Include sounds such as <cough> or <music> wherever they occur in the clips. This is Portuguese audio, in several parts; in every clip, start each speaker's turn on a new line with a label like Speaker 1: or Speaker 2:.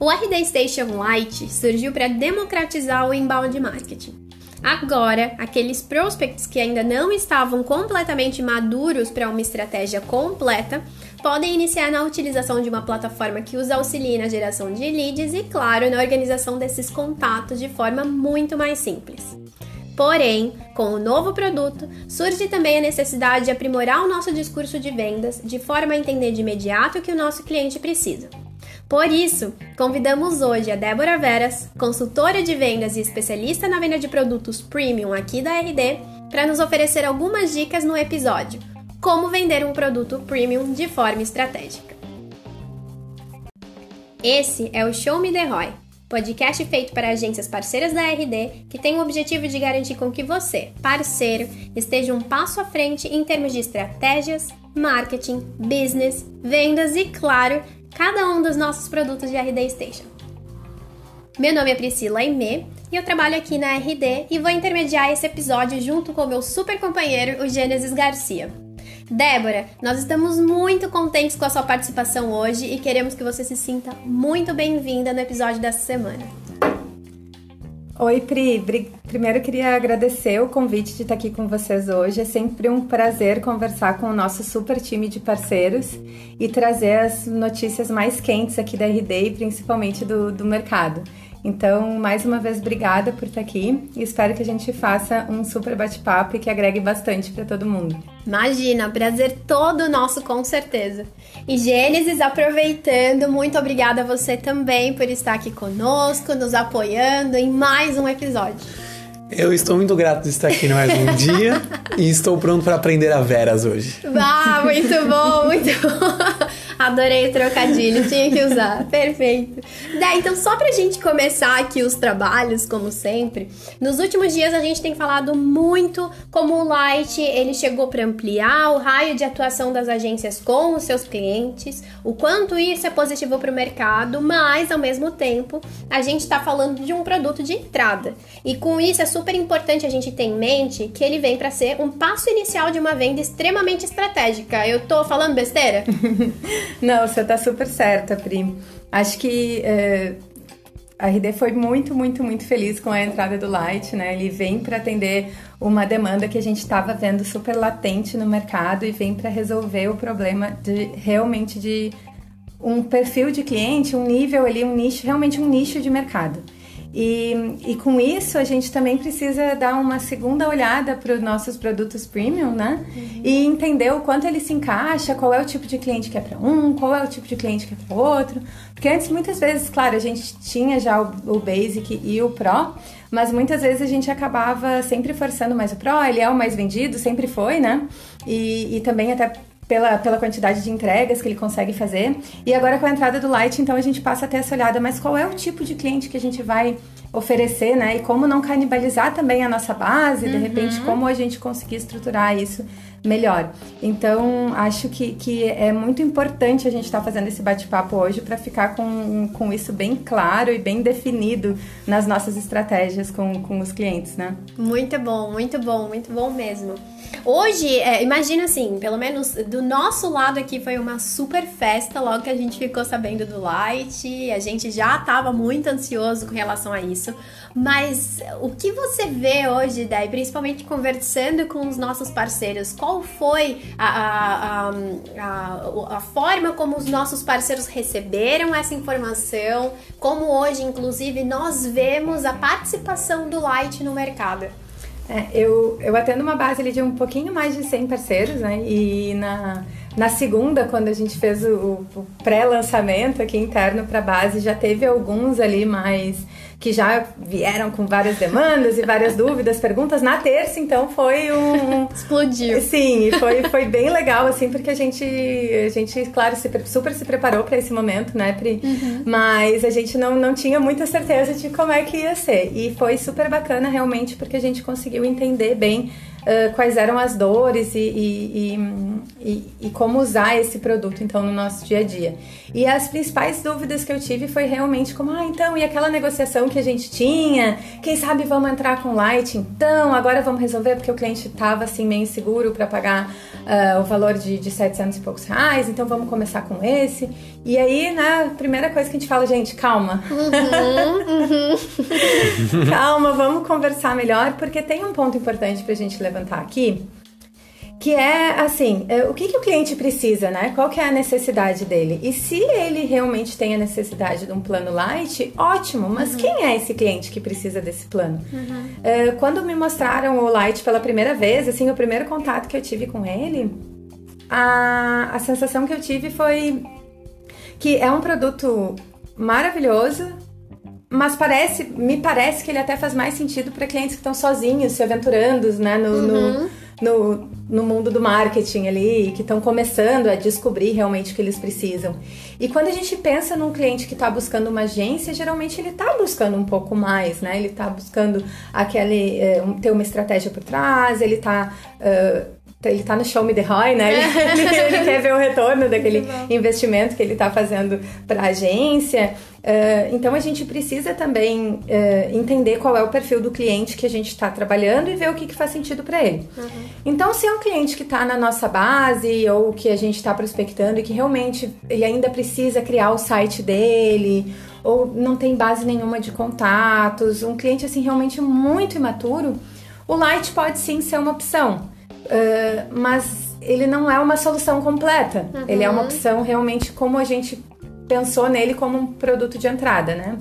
Speaker 1: O RD Station Lite surgiu para democratizar o inbound marketing. Agora, aqueles prospects que ainda não estavam completamente maduros para uma estratégia completa podem iniciar na utilização de uma plataforma que os auxilie na geração de leads e, claro, na organização desses contatos de forma muito mais simples. Porém, com o novo produto, surge também a necessidade de aprimorar o nosso discurso de vendas de forma a entender de imediato o que o nosso cliente precisa. Por isso, convidamos hoje a Débora Veras, consultora de vendas e especialista na venda de produtos premium aqui da RD, para nos oferecer algumas dicas no episódio Como vender um produto premium de forma estratégica. Esse é o Show Me The ROI, podcast feito para agências parceiras da RD que tem o objetivo de garantir com que você, parceiro, esteja um passo à frente em termos de estratégias, marketing, business, vendas e, claro, cada um dos nossos produtos de RD Station. Meu nome é Priscila Aimee e eu trabalho aqui na RD e vou intermediar esse episódio junto com meu super companheiro, o Gênesis Garcia. Débora, nós estamos muito contentes com a sua participação hoje e queremos que você se sinta muito bem-vinda no episódio dessa semana.
Speaker 2: Oi, Pri. Primeiro queria agradecer o convite de estar aqui com vocês hoje. É sempre um prazer conversar com o nosso super time de parceiros e trazer as notícias mais quentes aqui da RD e principalmente do, do mercado. Então, mais uma vez, obrigada por estar aqui e espero que a gente faça um super bate-papo e que agregue bastante para todo mundo.
Speaker 1: Imagina, prazer todo nosso, com certeza. E Gênesis, aproveitando, muito obrigada a você também por estar aqui conosco, nos apoiando em mais um episódio.
Speaker 3: Eu estou muito grato de estar aqui mais um dia <laughs> e estou pronto para aprender a veras hoje.
Speaker 1: Ah, muito bom, muito bom. Adorei o trocadilho, tinha que usar. <laughs> Perfeito. Daí, então, só pra gente começar aqui os trabalhos, como sempre, nos últimos dias a gente tem falado muito como o Light ele chegou para ampliar o raio de atuação das agências com os seus clientes, o quanto isso é positivo para o mercado, mas ao mesmo tempo a gente está falando de um produto de entrada. E com isso é super importante a gente ter em mente que ele vem para ser um passo inicial de uma venda extremamente estratégica. Eu tô falando besteira? <laughs>
Speaker 2: Não, você tá super certa, Pri. Acho que é, a RD foi muito, muito, muito feliz com a entrada do Light, né? Ele vem para atender uma demanda que a gente estava vendo super latente no mercado e vem para resolver o problema de realmente de um perfil de cliente, um nível ali, um nicho, realmente um nicho de mercado. E, e com isso a gente também precisa dar uma segunda olhada para os nossos produtos premium, né? Uhum. E entender o quanto ele se encaixa, qual é o tipo de cliente que é para um, qual é o tipo de cliente que é para outro. Porque antes, muitas vezes, claro, a gente tinha já o, o Basic e o Pro, mas muitas vezes a gente acabava sempre forçando mais o Pro, ele é o mais vendido, sempre foi, né? E, e também até pela, pela quantidade de entregas que ele consegue fazer. E agora com a entrada do Light, então a gente passa a ter essa olhada, mas qual é o tipo de cliente que a gente vai oferecer, né? E como não canibalizar também a nossa base, uhum. de repente, como a gente conseguir estruturar isso melhor. Então, acho que, que é muito importante a gente estar tá fazendo esse bate-papo hoje para ficar com, com isso bem claro e bem definido nas nossas estratégias com, com os clientes, né?
Speaker 1: Muito bom, muito bom, muito bom mesmo. Hoje, é, imagina assim, pelo menos do nosso lado aqui foi uma super festa logo que a gente ficou sabendo do Light. A gente já estava muito ansioso com relação a isso. Mas o que você vê hoje, daí, principalmente conversando com os nossos parceiros, qual foi a, a, a, a, forma como os nossos parceiros receberam essa informação? Como hoje, inclusive, nós vemos a participação do Light no mercado?
Speaker 2: É, eu, eu atendo uma base ali de um pouquinho mais de 100 parceiros, né? E na, na segunda, quando a gente fez o, o pré-lançamento aqui interno para a base, já teve alguns ali mais que já vieram com várias demandas e várias dúvidas, perguntas. Na terça, então, foi um.
Speaker 1: Explodiu.
Speaker 2: Sim, foi, foi bem legal, assim, porque a gente, a gente claro, se, super se preparou para esse momento, né, Pri? Uhum. Mas a gente não, não tinha muita certeza de como é que ia ser. E foi super bacana, realmente, porque a gente conseguiu entender bem quais eram as dores e, e, e, e, como usar esse produto então no nosso dia a dia. E as principais dúvidas que eu tive foi realmente como, ah, então, e aquela negociação que a gente tinha, quem sabe vamos entrar com light, então, agora vamos resolver porque o cliente estava assim meio inseguro para pagar uh, o valor de, de 700 e poucos reais, então vamos começar com esse. E aí, né, primeira coisa que a gente fala, gente, calma. Uhum, uhum. <laughs> calma, vamos conversar melhor, porque tem um ponto importante pra gente levantar aqui que é assim, é, o que, que o cliente precisa, né? Qual que é a necessidade dele? E se ele realmente tem a necessidade de um plano light, ótimo, mas uhum. quem é esse cliente que precisa desse plano? É, quando me mostraram o light pela primeira vez, assim, o primeiro contato que eu tive com ele, a, a sensação que eu tive foi que é um produto maravilhoso, mas parece, me parece que ele até faz mais sentido para clientes que estão sozinhos, se aventurando, né, no, uhum. no no, no mundo do marketing ali, que estão começando a descobrir realmente o que eles precisam. E quando a gente pensa num cliente que está buscando uma agência, geralmente ele está buscando um pouco mais, né? Ele está buscando aquele, é, ter uma estratégia por trás, ele está uh, ele tá no show me the Roy, né? Ele, <laughs> ele, quer ver o retorno daquele investimento que ele está fazendo para a agência. Uh, então a gente precisa também uh, entender qual é o perfil do cliente que a gente está trabalhando e ver o que, que faz sentido para ele. Uhum. Então, se é um cliente que está na nossa base ou que a gente está prospectando e que realmente ele ainda precisa criar o site dele ou não tem base nenhuma de contatos, um cliente assim realmente muito imaturo, o Light pode sim ser uma opção, uh, mas ele não é uma solução completa. Uhum. Ele é uma opção realmente como a gente pensou nele como um produto de entrada, né?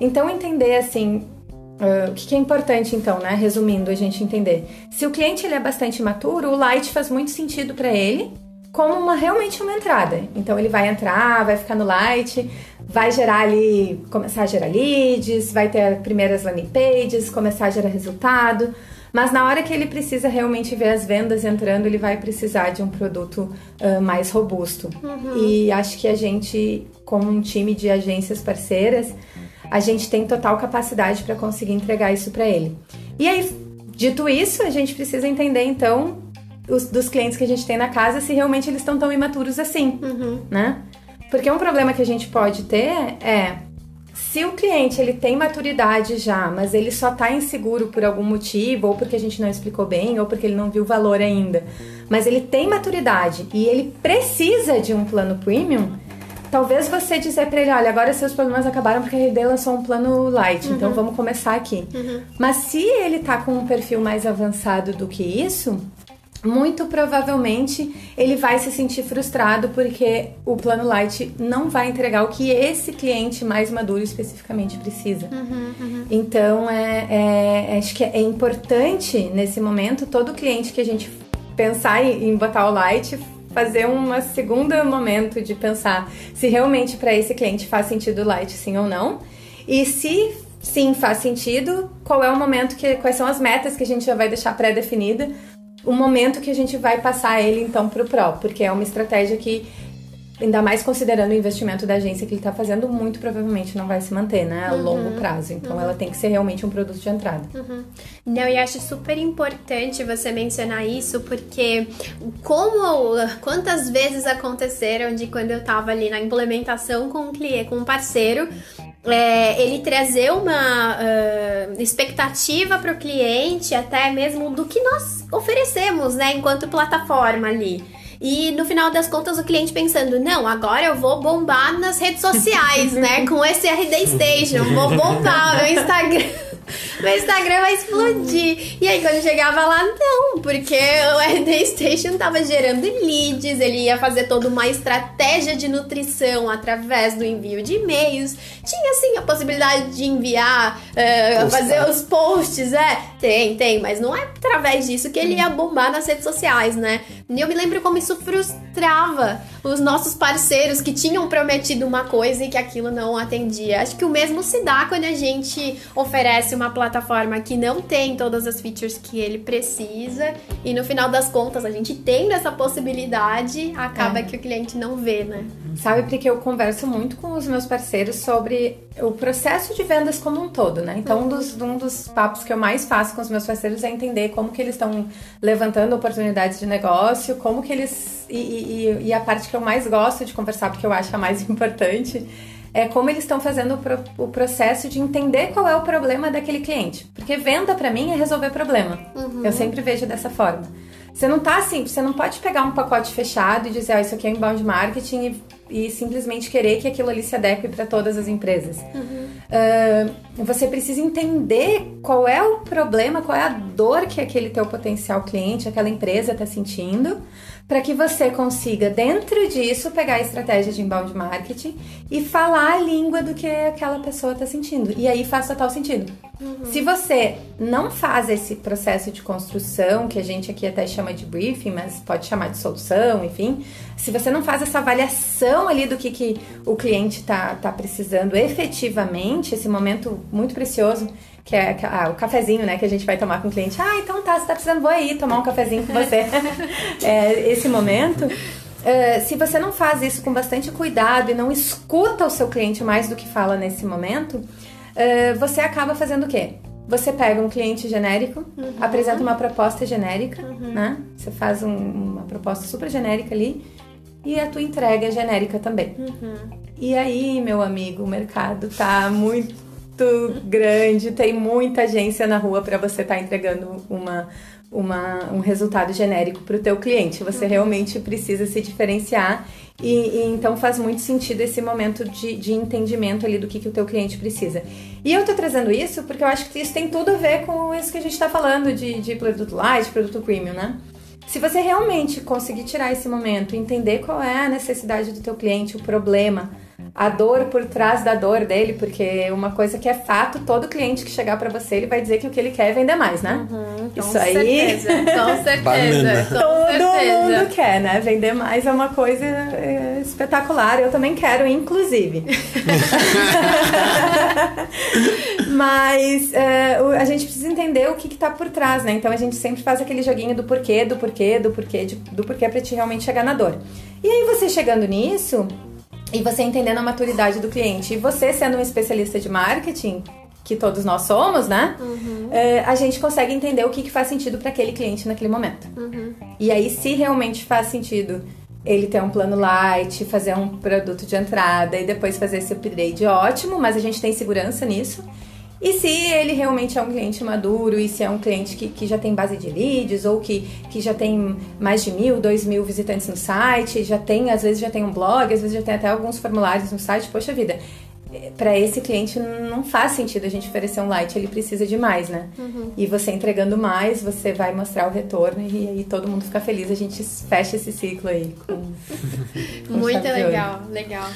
Speaker 2: Então entender assim Uh, o que, que, é importante então, né? Resumindo, a gente entender. Se o cliente ele é bastante maturo, o light faz muito sentido para ele como uma realmente uma entrada. Então ele vai entrar, vai ficar no light, vai gerar ali, começar a gerar leads, vai ter primeiras landing pages, começar a gerar resultado. Mas na hora que ele precisa realmente ver as vendas entrando, ele vai precisar de um produto uh, mais robusto. Uhum. E acho que a gente, como um time de agências parceiras, a gente tem total capacidade para conseguir entregar isso para ele. E aí, dito isso, a gente precisa entender então os, dos clientes que a gente tem na casa se realmente eles estão tão imaturos assim, uhum. né? Porque um problema que a gente pode ter é se o cliente ele tem maturidade já, mas ele só está inseguro por algum motivo, ou porque a gente não explicou bem, ou porque ele não viu o valor ainda, mas ele tem maturidade e ele precisa de um plano premium, talvez você dizer para ele, olha, agora seus problemas acabaram porque a RD lançou um plano light, então uhum. então vamos começar aqui. Uhum. Mas se ele tá com um perfil mais avançado do que isso, muito provavelmente ele vai se sentir frustrado porque o plano light não vai entregar o que esse cliente mais maduro especificamente precisa. Uhum, uhum. Então, é, é, acho que é importante nesse momento todo cliente que a gente pensar em botar o light fazer um segundo momento de pensar se realmente para esse cliente faz sentido o light sim ou não. E se sim faz sentido, qual é o momento que quais são as metas que a gente já vai deixar pré-definida o momento que a gente vai passar ele então para o Pro, porque é uma estratégia que ainda mais considerando o investimento da agência que ele está fazendo, muito provavelmente não vai se manter, né, a uhum. longo prazo. Então, uhum. ela tem que ser realmente um produto de entrada.
Speaker 1: Uhum. Não, e acho super importante você mencionar isso, porque como, quantas vezes aconteceram de quando eu estava ali na implementação com um cliente, com um parceiro, é, ele trazer uma uh, expectativa para o cliente, até mesmo do que nós oferecemos, né, enquanto plataforma ali. E no final das contas, o cliente pensando: não, agora eu vou bombar nas redes sociais, né? Com esse RD Station, vou bombar o meu Instagram. <laughs> meu Instagram vai explodir. E aí, quando chegava lá, não, porque o RD Station tava gerando leads, ele ia fazer toda uma estratégia de nutrição através do envio de e-mails. Tinha sim a possibilidade de enviar, uh, fazer os posts, é? Tem, tem, mas não é através disso que ele ia bombar nas redes sociais, né? E eu me lembro como isso frustrava os nossos parceiros que tinham prometido uma coisa e que aquilo não atendia. Acho que o mesmo se dá quando a gente oferece uma plataforma que não tem todas as features que ele precisa e no final das contas a gente tendo essa possibilidade acaba é. que o cliente não vê, né?
Speaker 2: Sabe, porque eu converso muito com os meus parceiros sobre o processo de vendas como um todo, né? Então, um dos, um dos papos que eu mais faço com os meus parceiros é entender como que eles estão levantando oportunidades de negócio, como que eles... E, e, e a parte que eu mais gosto de conversar, porque eu acho a mais <laughs> importante, é como eles estão fazendo o, pro, o, processo de entender qual é o problema daquele cliente. Porque venda para mim é resolver problema. Uhum. Eu sempre vejo dessa forma. Você não tá assim, você não pode pegar um pacote fechado e dizer, ó, oh, isso aqui é inbound marketing e, e, simplesmente querer que aquilo ali se adeque para todas as empresas. Uhum. Uh, você precisa entender qual é o problema, qual é a dor que aquele teu potencial cliente, aquela empresa está sentindo para que você consiga, dentro disso, pegar a estratégia de inbound marketing e falar a língua do que aquela pessoa está sentindo. E aí faz total sentido. Uhum. Se você não faz esse processo de construção, que a gente aqui até chama de briefing, mas pode chamar de solução, enfim, se você não faz essa avaliação ali do que, que o cliente está tá precisando efetivamente, esse momento muito precioso que é ah, o cafezinho, né, que a gente vai tomar com o cliente. Ah, então tá, você tá precisando, vou aí tomar um cafezinho com você. <laughs> é, esse momento. Uh, se você não faz isso com bastante cuidado e não escuta o seu cliente mais do que fala nesse momento, uh, você acaba fazendo o quê? Você pega um cliente genérico, uhum. apresenta uma proposta genérica, uhum. né? Você faz um, uma proposta super genérica ali e a tua entrega é genérica também. Uhum. E aí, meu amigo, o mercado tá muito grande, tem muita agência na rua para você estar tá entregando uma, uma, um resultado genérico para o teu cliente. Você realmente precisa se diferenciar e, e, então faz muito sentido esse momento de, de entendimento ali do que, que o teu cliente precisa. E eu tô trazendo isso porque eu acho que isso tem tudo a ver com isso que a gente está falando de, de produto light, produto premium, né? Se você realmente conseguir tirar esse momento, entender qual é a necessidade do teu cliente, o problema, a dor por trás da dor dele, porque uma coisa que é fato, todo cliente que chegar para você, ele vai dizer que o que ele quer é vender mais, né? Uhum, Isso aí.
Speaker 1: Certeza, com certeza. Com
Speaker 2: todo
Speaker 1: certeza.
Speaker 2: mundo quer, né? Vender mais é uma coisa é, espetacular. Eu também quero, inclusive. <laughs> Mas é, a gente precisa entender o que, está por trás, né? Então a gente sempre faz aquele joguinho do porquê, do porquê, do porquê, de, do porquê pra te realmente chegar na dor. E aí você chegando nisso, e você entendendo a maturidade do cliente. E você sendo um especialista de marketing, que todos nós somos, né? Uhum. É, a gente consegue entender o que, que faz sentido para aquele cliente naquele momento. Uhum. E aí, se realmente faz sentido ele ter um plano light, fazer um produto de entrada e depois fazer esse upgrade, ótimo, mas a gente tem segurança nisso. E se ele realmente é um cliente maduro e se é um cliente que, que já tem base de leads ou que, que já tem mais de mil, dois mil visitantes no site, já tem, às vezes já tem um blog, às vezes já tem até alguns formulários no site, poxa vida, para esse cliente não faz sentido a gente oferecer um light, ele precisa de mais, né? Uhum. E você entregando mais, você vai mostrar o retorno e aí todo mundo fica feliz, a gente fecha esse ciclo aí. Com, <laughs>
Speaker 1: com Muito legal, legal.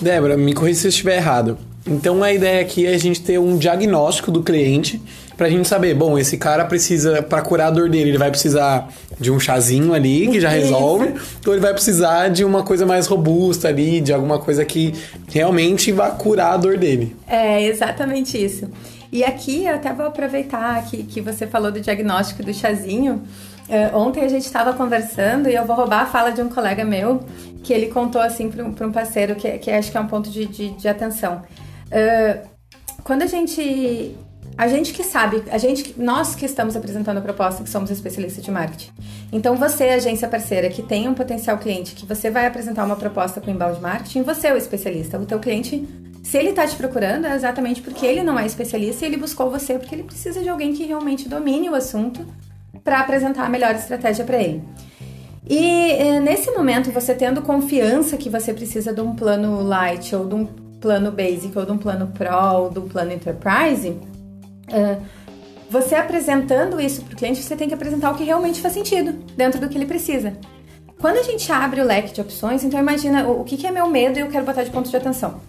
Speaker 3: Débora, me corrija se eu estiver errado. Então a ideia aqui é a gente ter um diagnóstico do cliente pra gente saber, bom, esse cara precisa, para curar a dor dele, ele vai precisar de um chazinho ali que já resolve, ou ele vai precisar de uma coisa mais robusta ali, de alguma coisa que realmente vá curar a dor dele.
Speaker 2: É, exatamente isso. E aqui eu até vou aproveitar que, que você falou do diagnóstico do chazinho. Uh, ontem a gente estava conversando e eu vou roubar a fala de um colega meu que ele contou assim para um, um parceiro que, que acho que é um ponto de, de, de atenção. Uh, quando a gente. A gente que sabe, a gente, nós que estamos apresentando a proposta, que somos especialistas de marketing. Então, você, agência parceira, que tem um potencial cliente, que você vai apresentar uma proposta com inbound marketing, você é o especialista. O teu cliente, se ele está te procurando, é exatamente porque ele não é especialista e ele buscou você porque ele precisa de alguém que realmente domine o assunto para apresentar a melhor estratégia para ele. E eh, nesse momento, você tendo confiança que você precisa de um plano light ou de um plano basic ou de um plano pro ou de um plano enterprise, uh, você apresentando isso para o cliente, você tem que apresentar o que realmente faz sentido dentro do que ele precisa. Quando a gente abre o leque de opções, então imagina o, o que, que é meu medo e eu quero botar de ponto de atenção.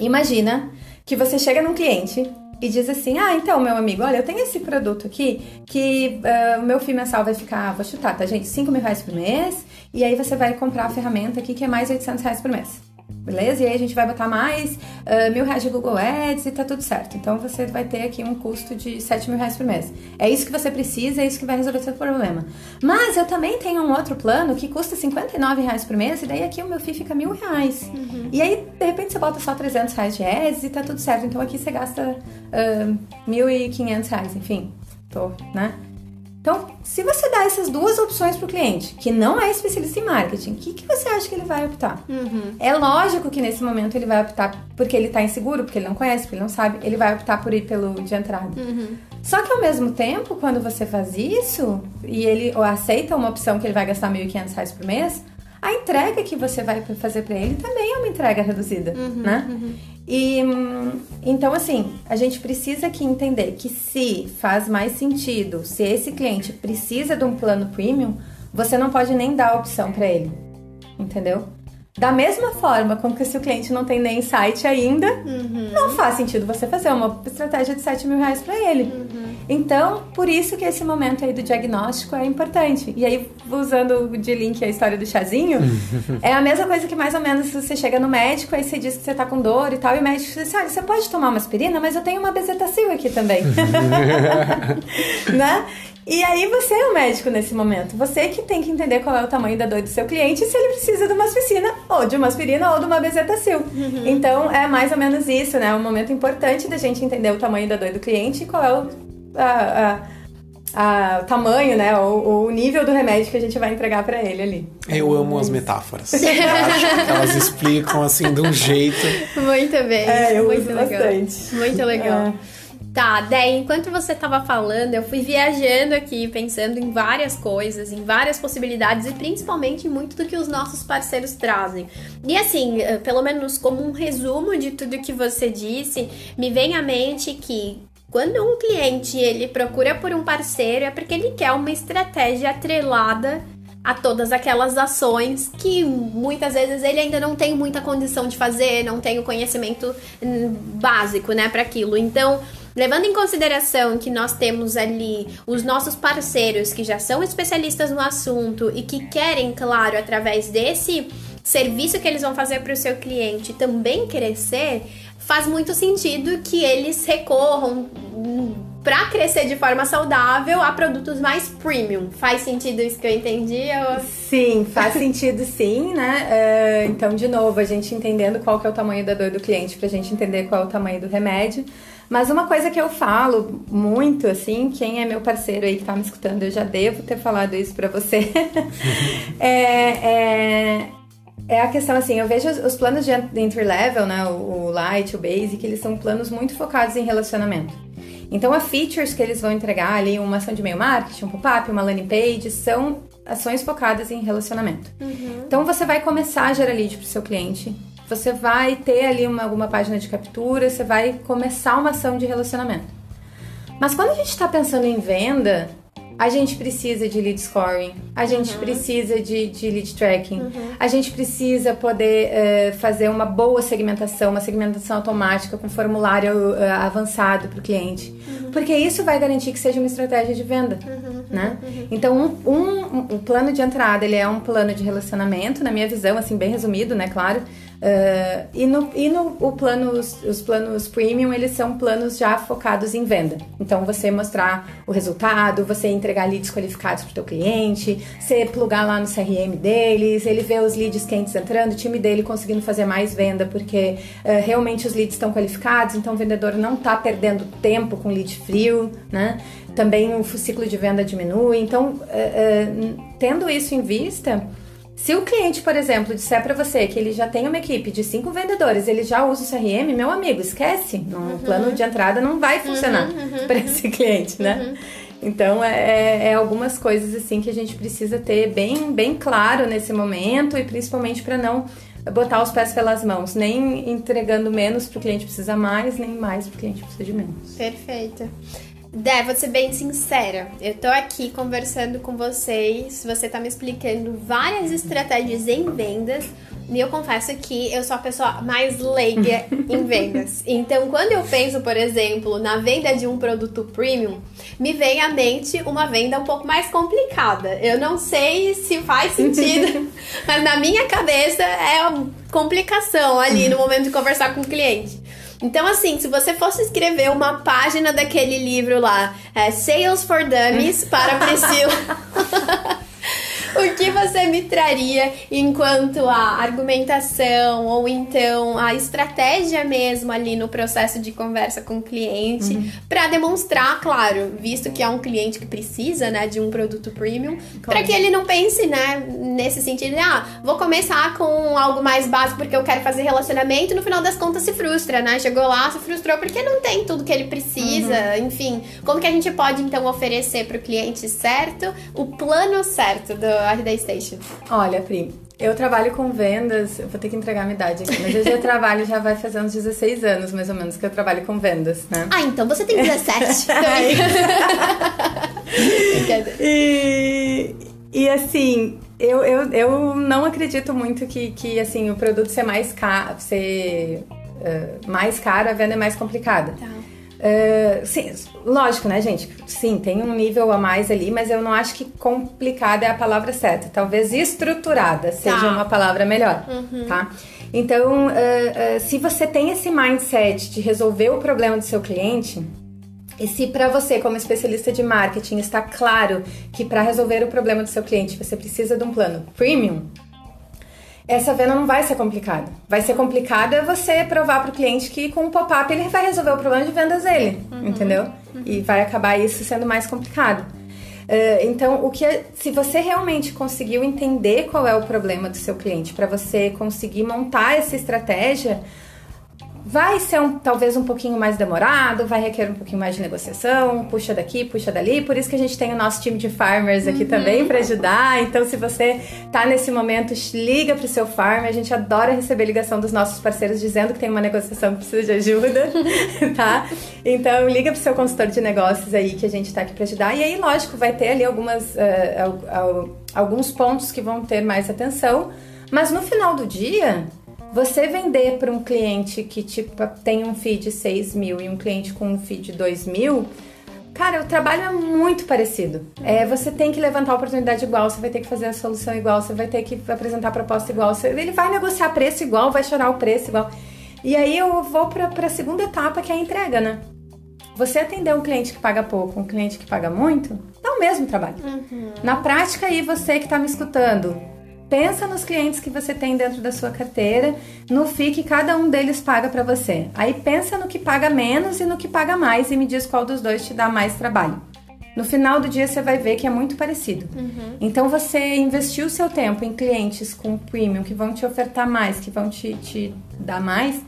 Speaker 2: Imagina que você chega num cliente e diz assim: Ah, então, meu amigo, olha, eu tenho esse produto aqui que uh, o meu FII mensal vai ficar, vou chutar, tá, gente? 5 mil reais por mês. E aí você vai comprar a ferramenta aqui que é mais 800 reais por mês. Beleza? E aí a gente vai botar mais uh, mil reais de Google Ads e tá tudo certo. Então você vai ter aqui um custo de 7 mil reais por mês. É isso que você precisa, é isso que vai resolver seu problema. Mas eu também tenho um outro plano que custa 59 reais por mês e daí aqui o meu FII fica mil reais. Uhum. E aí, de repente, você bota só 300 reais de ads e tá tudo certo. Então aqui você gasta uh, 1.500 reais, enfim. Tô, né? Então, se você dá essas duas opções para o cliente, que não é especialista em marketing, o que, que você acha que ele vai optar? Uhum. É lógico que nesse momento ele vai optar porque ele está inseguro, porque ele não conhece, porque ele não sabe, ele vai optar por ir pelo de entrada. Uhum. Só que ao mesmo tempo, quando você faz isso e ele aceita uma opção que ele vai gastar R$ 1.500 por mês, a entrega que você vai fazer para ele também é uma entrega reduzida, uhum, né? Uhum. E então assim, a gente precisa aqui entender que se faz mais sentido, se esse cliente precisa de um plano premium, você não pode nem dar a opção para ele. Entendeu? Da mesma forma com que se o cliente não tem nem site ainda, uhum. não faz sentido você fazer uma estratégia de 7 mil reais para ele. Uhum. Então, por isso que esse momento aí do diagnóstico é importante. E aí, usando de link a história do chazinho, <laughs> é a mesma coisa que mais ou menos você chega no médico, aí você diz que você tá com dor e tal, e o médico diz assim, olha, você pode tomar uma aspirina, mas eu tenho uma bezetacil aqui também. <laughs> <laughs> né? E aí você é o médico nesse momento. Você que tem que entender qual é o tamanho da dor do seu cliente e se ele precisa de uma aspirina, ou de uma aspirina, ou de uma bezetacil. Uhum. Então é mais ou menos isso, né? É um momento importante da gente entender o tamanho da dor do cliente e qual é o, a, a, a tamanho, né? O, o, nível do remédio que a gente vai entregar para ele ali.
Speaker 3: Eu amo as metáforas. eu acho que elas explicam assim de um jeito.
Speaker 1: Muito bem.
Speaker 2: É, eu
Speaker 1: muito
Speaker 2: uso
Speaker 1: legal.
Speaker 2: bastante.
Speaker 1: Muito legal. É. Tá, daí enquanto você estava falando, eu fui viajando aqui, pensando em várias coisas, em várias possibilidades e principalmente muito do que os nossos parceiros trazem. E assim, eh, pelo menos como um resumo de tudo que você disse, me vem à mente que quando um cliente ele procura por um parceiro é porque ele quer uma estratégia atrelada a todas aquelas ações que muitas vezes ele ainda não tem muita condição de fazer, não tem o conhecimento hum, básico, né, para aquilo. Então, Levando em consideração que nós temos ali os nossos parceiros que já são especialistas no assunto e que querem, claro, através desse serviço que eles vão fazer para o seu cliente também crescer, faz muito sentido que eles recorram para crescer de forma saudável a produtos mais premium. Faz sentido isso que eu entendi?
Speaker 2: Sim, faz sentido sim, né? Uh, então, de novo, a gente entendendo qual que é o tamanho da dor do cliente para a gente entender qual é o tamanho do remédio. Mas uma coisa que eu falo muito, assim, quem é meu parceiro aí que tá me escutando, eu já devo ter falado isso para você, <laughs> é, é, é, a questão, assim, eu vejo os, planos de entry level, né, o, o Light, o Basic, eles são planos muito focados em relacionamento. Então, a features que eles vão entregar ali, uma ação de e-mail marketing, um pop-up, uma landing page, são ações focadas em relacionamento. Uhum. Então, você vai começar a gerar lead para o seu cliente, você vai ter ali uma, alguma página de captura, você vai começar uma ação de relacionamento. Mas quando a gente está pensando em venda, a gente precisa de lead scoring, a gente uhum. precisa de, de, lead tracking, uhum. a gente precisa poder uh, fazer uma boa segmentação, uma segmentação automática com formulário uh, avançado para o cliente. Uhum. Porque isso vai garantir que seja uma estratégia de venda, uhum. Né? Uhum. Então, um, um, um, plano de entrada, ele é um plano de relacionamento, na minha visão, assim, bem resumido, né? Claro. Uh, e no, e no o plano, os, os, planos premium, eles são planos já focados em venda. Então, você mostrar o resultado, você entregar leads qualificados para o teu cliente, você plugar lá no CRM deles, ele vê os leads quentes entrando, o time dele conseguindo fazer mais venda, porque uh, realmente os leads estão qualificados, então o vendedor não está perdendo tempo com lead frio, né? Também o ciclo de venda diminui. Então, uh, tendo isso em vista se o cliente, por exemplo, disser para você que ele já tem uma equipe de cinco vendedores, ele já usa o CRM, meu amigo, esquece. No uhum. plano de entrada não vai funcionar uhum, <laughs> uhum, para esse cliente, né? Uhum. Então é, é, é, algumas coisas assim que a gente precisa ter bem, bem claro nesse momento e principalmente para não botar os pés pelas mãos, nem entregando menos para o cliente precisa mais, nem mais para o cliente precisa de menos.
Speaker 1: Perfeito. Dé, vou ser bem sincera. Eu tô aqui conversando com vocês, você tá me explicando várias estratégias em vendas, E eu confesso que eu sou a pessoa mais leiga em <laughs> vendas. Então, quando eu penso, por exemplo, na venda de um produto premium, me vem à mente uma venda um pouco mais complicada. Eu não sei se faz sentido, <laughs> mas na minha cabeça é uma complicação ali no momento de conversar com o cliente. Então, assim, se você fosse escrever uma página daquele livro lá, é, Sales for Dummies, para <laughs> Priscila. <laughs> o que você me traria enquanto a argumentação ou então a estratégia mesmo ali no processo de conversa com o cliente uhum. para demonstrar, claro, visto que é um cliente que precisa, né, de um produto premium, para que ele não pense, né, nesse sentido, de, ah, vou começar com algo mais básico porque eu quero fazer relacionamento, e no final das contas se frustra, né? Chegou lá, se frustrou porque não tem tudo que ele precisa, uhum. enfim. Como que a gente pode então oferecer para o cliente certo o plano certo do RD Station?
Speaker 2: Olha, Pri, eu trabalho com vendas, eu vou ter que entregar a minha idade aqui, mas eu já <laughs> trabalho, já vai fazer uns 16 anos, mais ou menos, que eu trabalho com vendas, né?
Speaker 1: Ah, então você tem 17. <laughs> <laughs>
Speaker 2: e, e assim, eu, eu, eu não acredito muito que, que assim, o produto ser mais caro, ser uh, mais caro, a venda é mais complicada. Tá. Uh, sim, lógico, né, gente? Sim, tem um nível a mais ali, mas eu não acho que complicada é a palavra certa. Talvez estruturada seja tá. uma palavra melhor, uhum. tá? Então, uh, uh, se você tem esse mindset de resolver o problema do seu cliente, e se para você, como especialista de marketing, está claro que para resolver o problema do seu cliente você precisa de um plano premium, essa venda não vai ser complicada. Vai ser complicada você provar para o cliente que com o pop-up ele vai resolver o problema de vendas dele, uhum. entendeu? Uhum. E vai acabar isso sendo mais complicado. Uh, então, o que é, se você realmente conseguiu entender qual é o problema do seu cliente para você conseguir montar essa estratégia, Vai ser um, talvez um pouquinho mais demorado, vai requerer um pouquinho mais de negociação, puxa daqui, puxa dali. Por isso que a gente tem o nosso time de farmers aqui uhum. também para ajudar. Então, se você tá nesse momento, liga pro seu farmer. A gente adora receber ligação dos nossos parceiros dizendo que tem uma negociação que precisa de ajuda, <laughs> tá? Então, liga pro seu consultor de negócios aí que a gente tá aqui para ajudar. E aí, lógico, vai ter ali algumas, uh, alguns pontos que vão ter mais atenção. Mas no final do dia, você vender para um cliente que tipo tem um feed 6 mil e um cliente com um feed 2 mil, cara, o trabalho é muito parecido. É, você tem que levantar a oportunidade igual, você vai ter que fazer a solução igual, você vai ter que apresentar a proposta igual, você, ele vai negociar preço igual, vai chorar o preço igual. E aí eu vou para a segunda etapa que é a entrega, né? Você atender um cliente que paga pouco, um cliente que paga muito, dá o mesmo trabalho. Uhum. Na prática aí, você que está me escutando, pensa nos clientes que você tem dentro da sua carteira, no FII que cada um deles paga para você. Aí pensa no que paga menos e no que paga mais e me diz qual dos dois te dá mais trabalho. No final do dia você vai ver que é muito parecido. Uhum. Então você investiu o seu tempo em clientes com premium que vão te ofertar mais, que vão te, te dar mais,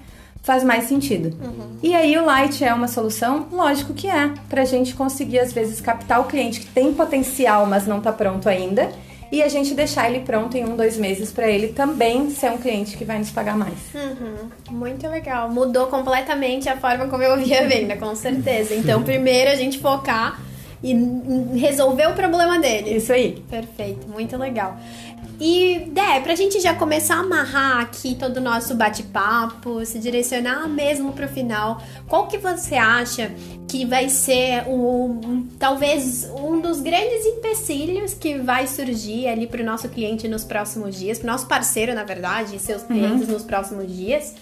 Speaker 2: faz mais sentido. Uhum. E aí o Light é uma solução? Lógico que é, para a gente conseguir às vezes captar o cliente que tem potencial, mas não está pronto ainda e a gente deixar ele pronto em um, dois meses para ele também ser um cliente que vai nos pagar mais.
Speaker 1: Uhum. Muito legal. Mudou completamente a forma como eu via a venda, com certeza. Então, primeiro a gente focar e resolver o problema dele.
Speaker 2: Isso aí.
Speaker 1: Perfeito, muito legal. E, Dé, pra gente já começar a amarrar aqui todo o nosso bate-papo, se direcionar mesmo pro final, qual que você acha que vai ser o, talvez um dos grandes empecilhos que vai surgir ali pro nosso cliente nos próximos dias, pro nosso parceiro, na verdade, e seus clientes uhum. nos próximos dias?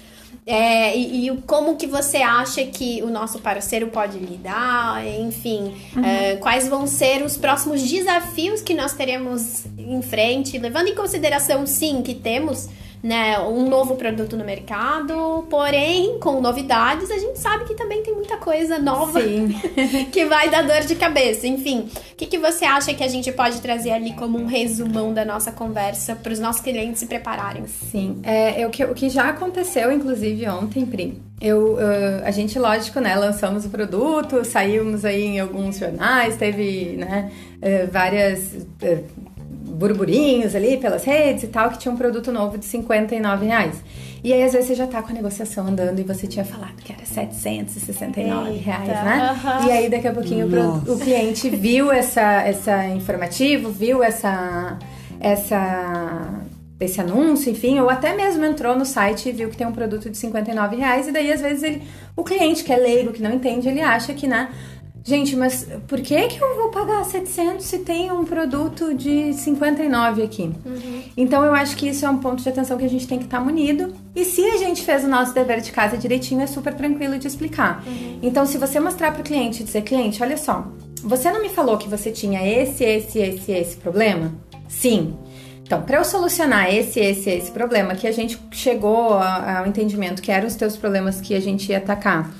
Speaker 1: É, e, e, como que você acha que o nosso parceiro pode lidar, enfim, uhum. é, quais vão ser os próximos desafios que nós teremos em frente, levando em consideração, sim, que temos né, um novo produto no mercado, porém, com novidades, a gente sabe que também tem muita coisa nova <laughs> que vai dar dor de cabeça. Enfim, o que, que você acha que a gente pode trazer ali como um resumão da nossa conversa para os nossos clientes se prepararem?
Speaker 2: Sim, é, o, que, o que já aconteceu, inclusive, ontem, Pri. Eu, uh, a gente, lógico, né, lançamos o produto, saímos aí em alguns jornais, teve, né, uh, várias... Uh, burburinhos ali pelas redes e tal, que tinha um produto novo de 59 reais. E aí, às vezes, você já tá com a negociação andando e você tinha falado que era 769 Eita, reais, né? Uh -huh. E aí, daqui a pouquinho, o, o, cliente viu essa, essa informativo, viu essa, essa desse anúncio, enfim, ou até mesmo entrou no site e viu que tem um produto de 59 reais, e daí às vezes ele, o cliente que é leigo, que não entende, ele acha que, né? Gente, mas por que que eu vou pagar 700 se tem um produto de 59 aqui? Uhum. Então eu acho que isso é um ponto de atenção que a gente tem que estar tá munido. E se a gente fez o nosso dever de casa direitinho, é super tranquilo de explicar. Uhum. Então se você mostrar para o cliente e dizer, cliente, olha só, você não me falou que você tinha esse, esse, esse, esse problema? Sim. Então, para eu solucionar esse, esse, esse problema, que a gente chegou ao entendimento que eram os teus problemas que a gente ia atacar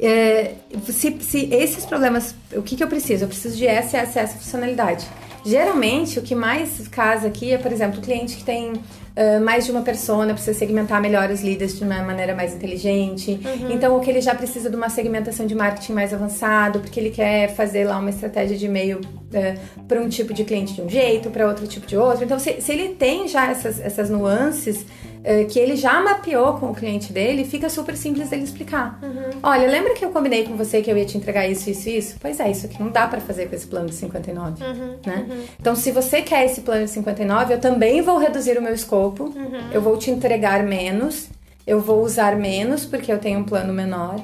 Speaker 2: é, se, se, esses problemas, o que, que eu preciso? Eu preciso de essa, essa, essa funcionalidade. Geralmente, o que mais casa aqui é, por exemplo, o cliente que tem uh, mais de uma persona, precisa segmentar melhor os líderes de uma maneira mais inteligente. Uhum. Então, o que ele já precisa de uma segmentação de marketing mais avançado, porque ele quer fazer lá uma estratégia de e-mail uh, para um tipo de cliente de um jeito, para outro tipo de outro. Então, se, se ele tem já essas, essas nuances, que ele já mapeou com o cliente dele, fica super simples dele explicar. Uhum. Olha, lembra que eu combinei com você que eu ia te entregar isso, isso e isso? Pois é, isso aqui não dá para fazer com esse plano de 59, uhum. né? Uhum. Então, se você quer esse plano de 59, eu também vou reduzir o meu escopo, uhum. eu vou te entregar menos, eu vou usar menos porque eu tenho um plano menor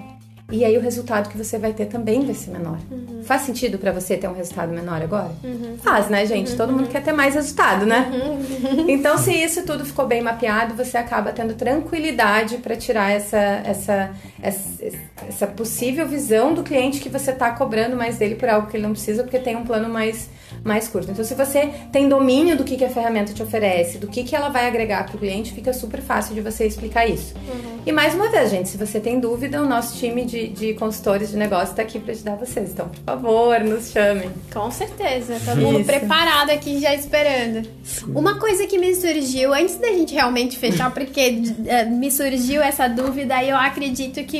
Speaker 2: e aí o resultado que você vai ter também vai ser menor. Uhum. Faz sentido para você ter um resultado menor agora? Uhum. Faz, né, gente? Uhum. Todo mundo quer ter mais resultado, né? Uhum. Então, se isso tudo ficou bem mapeado, você acaba tendo tranquilidade para tirar essa, essa, essa, possível visão do cliente que você está cobrando mais dele por algo que ele não precisa, porque tem um plano mais, mais curto. Então, se você tem domínio do que, que a ferramenta te oferece, do que, que ela vai agregar para o cliente, fica super fácil de você explicar isso. Uhum. E mais uma vez, gente, se você tem dúvida, o nosso time de de, consultores de negócio está aqui para ajudar vocês. Então, por favor, nos chamem.
Speaker 1: Com certeza. Todo mundo preparado aqui já esperando. Uma coisa que me surgiu, antes da gente realmente fechar, porque eh, me surgiu essa dúvida e eu acredito que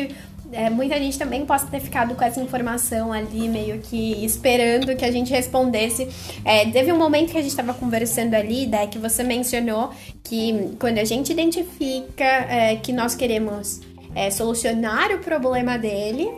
Speaker 1: é, muita gente também possa ter ficado com essa informação ali, meio que esperando que a gente respondesse. É, teve um momento que a gente estava conversando ali, né, que você mencionou que quando a gente identifica é, que nós queremos é, solucionar o problema dele,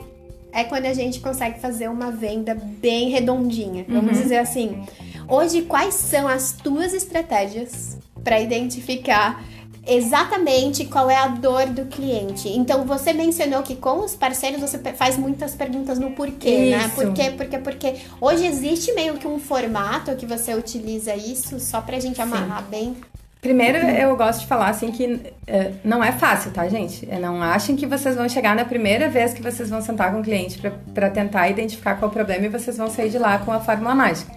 Speaker 1: é quando a gente consegue fazer uma venda bem redondinha. Vamos uhum. dizer assim. Hoje, quais são as tuas estratégias para identificar exatamente qual é a dor do cliente? Então, você mencionou que com os parceiros você faz muitas perguntas no porquê, né? isso. né? Por quê, por quê, por quê? Hoje existe meio que um formato que você utiliza isso só pra gente amarrar Sim. bem
Speaker 2: Primeiro, eu gosto de falar assim que é, não é fácil, tá, gente? Não achem que vocês vão chegar na primeira vez que vocês vão sentar com o cliente para tentar identificar qual é o problema e vocês vão sair de lá com a fórmula mágica.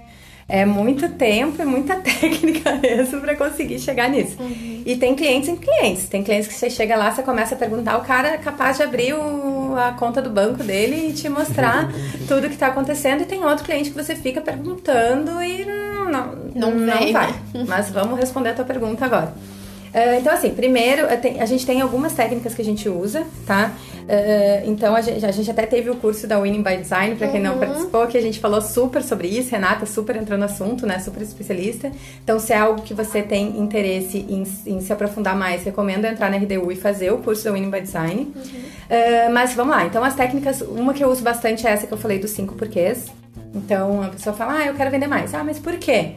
Speaker 2: É muito tempo e muita <laughs> técnica mesmo para conseguir chegar nisso. Uhum. E tem clientes em clientes. Tem clientes que você chega lá, você começa a perguntar, o cara é capaz de abrir o, a conta do banco dele e te mostrar <laughs> tudo que está acontecendo. E tem outro cliente que você fica perguntando e não, não, não vai. Mas vamos responder a tua pergunta agora. Uh, então, assim, primeiro, a gente tem algumas técnicas que a gente usa, tá? Uh, então, a gente, a gente, até teve o curso da Winning by Design, para quem uhum. não participou, que a gente falou super sobre isso. Renata super entrou no assunto, né? Super especialista. Então, se é algo que você tem interesse em, em se aprofundar mais, recomendo entrar na RDU e fazer o curso da Winning by Design. Uhum. Uh, mas vamos lá. Então, as técnicas, uma que eu uso bastante é essa que eu falei dos cinco porquês. Então, a pessoa fala, ah, eu quero vender mais. Ah, mas por quê?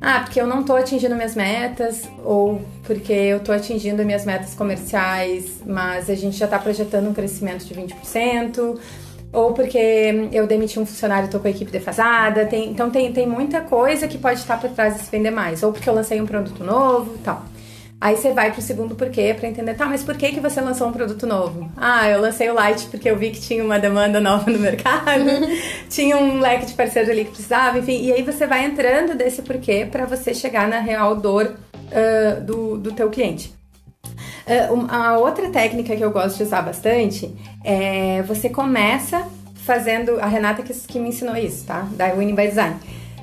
Speaker 2: Ah, porque eu não tô atingindo minhas metas, ou porque eu tô atingindo minhas metas comerciais, mas a gente já tá projetando um crescimento de 20%, ou porque eu demiti um funcionário e tô com a equipe defasada. Tem, então tem, tem muita coisa que pode estar por trás desse vender mais, ou porque eu lancei um produto novo tal. Aí você vai pro segundo porquê para entender, tá, mas por que que você lançou um produto novo? Ah, eu lancei o Light porque eu vi que tinha uma demanda nova no <laughs> mercado, tinha um leque de parceiros ali que precisava, enfim. E aí você vai entrando desse porquê para você chegar na real dor uh, do, do teu cliente. Uh, a outra técnica que eu gosto de usar bastante é você começa fazendo. A Renata que, que me ensinou isso, tá? Da Winning by Design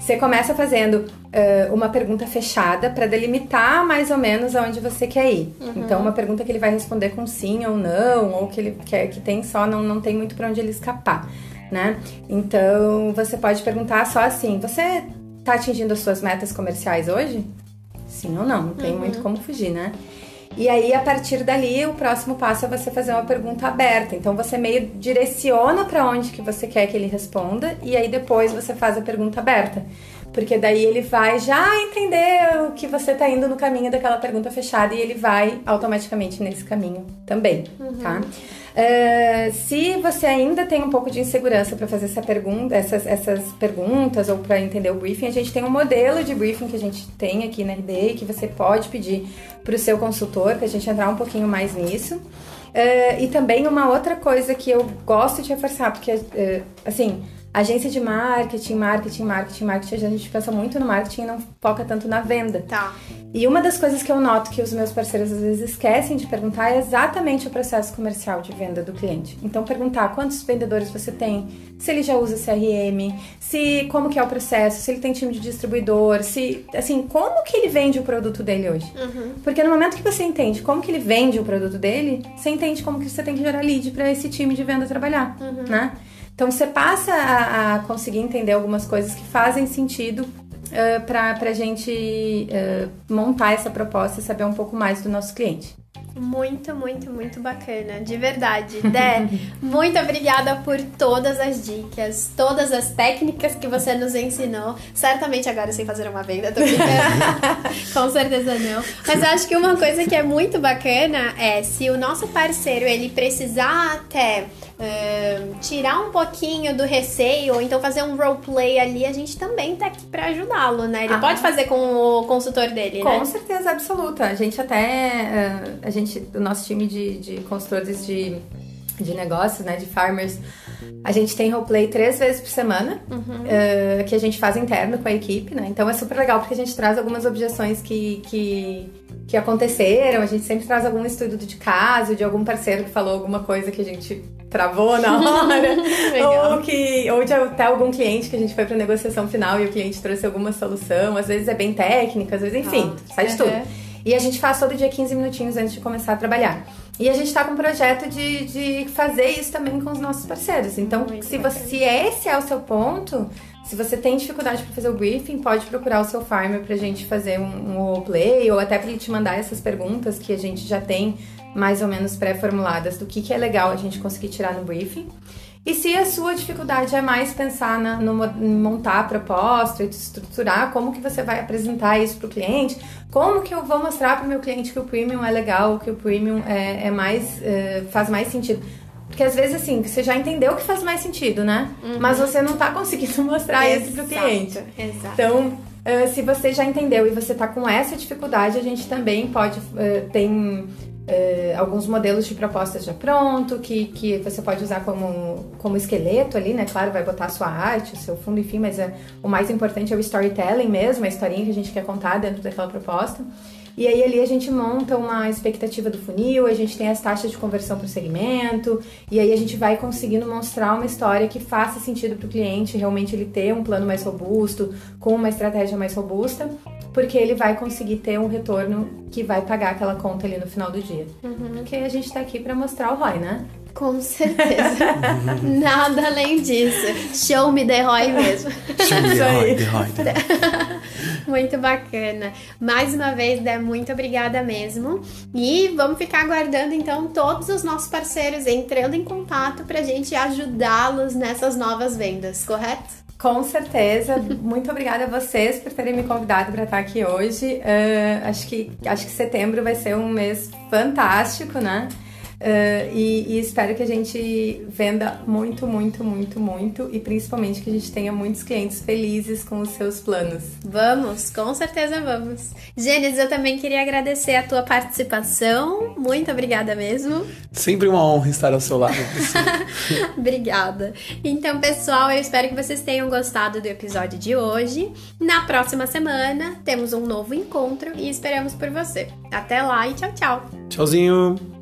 Speaker 2: você começa fazendo uh, uma pergunta fechada para delimitar mais ou menos aonde você quer ir. Uhum. Então, uma pergunta que ele vai responder com sim ou não, ou que ele quer que tem só, não, não tem muito para onde ele escapar, né? Então, você pode perguntar só assim: você está atingindo as suas metas comerciais hoje? Sim ou não? Não tem uhum. muito como fugir, né? E aí, a partir dali, o próximo passo é você fazer uma pergunta aberta. Então, você meio direciona para onde que você quer que ele responda e aí depois você faz a pergunta aberta. Porque daí ele vai já entender que você tá indo no caminho daquela pergunta fechada e ele vai automaticamente nesse caminho também, uhum. tá? Uh, se você ainda tem um pouco de insegurança para fazer essa pergunta, essas, essas perguntas ou para entender o briefing, a gente tem um modelo de briefing que a gente tem aqui na RD que você pode pedir para o seu consultor, para a gente entrar um pouquinho mais nisso. Uh, e também uma outra coisa que eu gosto de reforçar, porque, uh, assim, agência de marketing, marketing, marketing, marketing, a gente pensa muito no marketing e não foca tanto na venda.
Speaker 1: Tá.
Speaker 2: E uma das coisas que eu noto que os meus parceiros às vezes esquecem de perguntar é exatamente o processo comercial de venda do cliente. Então perguntar quantos vendedores você tem, se ele já usa CRM, se como que é o processo, se ele tem time de distribuidor, se assim, como que ele vende o produto dele hoje? Uhum. Porque no momento que você entende como que ele vende o produto dele, você entende como que você tem que gerar lead para esse time de venda trabalhar, uhum. né? Então você passa a, a conseguir entender algumas coisas que fazem sentido uh, para a gente uh, montar essa proposta e saber um pouco mais do nosso cliente.
Speaker 1: Muito, muito, muito bacana, de verdade. Dé, <laughs> muito obrigada por todas as dicas, todas as técnicas que você nos ensinou. Certamente agora sem fazer uma venda, tô brincando. <laughs> Com certeza não. Mas acho que uma coisa que é muito bacana é se o nosso parceiro ele precisar até uh, tirar um pouquinho do receio, ou então fazer um roleplay ali, a gente também tá aqui para ajudá-lo, né? Ele ah, pode fazer com o consultor dele,
Speaker 2: com
Speaker 1: né?
Speaker 2: Com certeza absoluta. A gente até, uh, a gente, o nosso time de, de consultores de, de negócios, né, de farmers, a gente tem roleplay três vezes por semana, uhum. uh, que a gente faz interno com a equipe, né? Então é super legal porque a gente traz algumas objeções que, que, que aconteceram, a gente sempre traz algum estudo de caso, de algum parceiro que falou alguma coisa que a gente travou na <laughs> hora, ou que ou de até algum cliente que a gente foi para negociação final e o cliente trouxe alguma solução, às vezes é bem técnica, às vezes, enfim, ah, sai de tudo. E a gente faz todo dia 15 minutinhos antes de começar a trabalhar. E a gente está com um projeto de, de fazer isso também com os nossos parceiros. Então, se, você, se esse é o seu ponto, se você tem dificuldade para fazer o briefing, pode procurar o seu farmer para a gente fazer um, um roleplay ou até para ele te mandar essas perguntas que a gente já tem mais ou menos pré-formuladas do que, que é legal a gente conseguir tirar no briefing. E se a sua dificuldade é mais pensar na, no, montar a proposta e estruturar como que você vai apresentar isso para o cliente, como que eu vou mostrar para o meu cliente que o premium é legal, que o premium é, é mais é, faz mais sentido. Porque às vezes assim, você já entendeu que faz mais sentido, né? Uhum. Mas você não está conseguindo <laughs> mostrar Exato. isso para o cliente.
Speaker 1: Exato.
Speaker 2: Então, uh, se você já entendeu e você está com essa dificuldade, a gente também pode uh, tem é, alguns modelos de propostas já pronto, que, que você pode usar como, como esqueleto ali, né? Claro, vai botar a sua arte, o seu fundo, enfim, mas é, o mais importante é o storytelling mesmo, a historinha que a gente quer contar dentro daquela proposta. E aí ali a gente monta uma expectativa do funil, a gente tem as taxas de conversão para o segmento, e aí a gente vai conseguindo mostrar uma história que faça sentido para o cliente, realmente ele ter um plano mais robusto, com uma estratégia mais robusta, porque ele vai conseguir ter um retorno que vai pagar aquela conta ali no final do dia. Uhum. Porque a gente está aqui para mostrar o ROI, né?
Speaker 1: Com certeza. <laughs> Nada além disso. Show me the ROI mesmo.
Speaker 3: Show me the ROI. <laughs>
Speaker 1: Muito bacana. Mais uma vez, Dé, muito obrigada mesmo. E vamos ficar aguardando então todos os nossos parceiros entrando em contato para a gente ajudá-los nessas novas vendas, correto?
Speaker 2: Com certeza. Muito obrigada a vocês por terem me convidado para estar aqui hoje. Uh, acho, que, acho que setembro vai ser um mês fantástico, né? Uh, e, e, espero que a gente venda muito, muito, muito, muito e principalmente que a gente tenha muitos clientes felizes com os seus planos.
Speaker 1: Vamos, com certeza vamos. Gênesis, eu também queria agradecer a tua participação. Muito obrigada mesmo.
Speaker 3: Sempre uma honra estar ao seu lado. <laughs>
Speaker 1: obrigada. Então, pessoal, eu espero que vocês tenham gostado do episódio de hoje. Na próxima semana temos um novo encontro e esperamos por você. Até lá e tchau, tchau.
Speaker 3: Tchauzinho.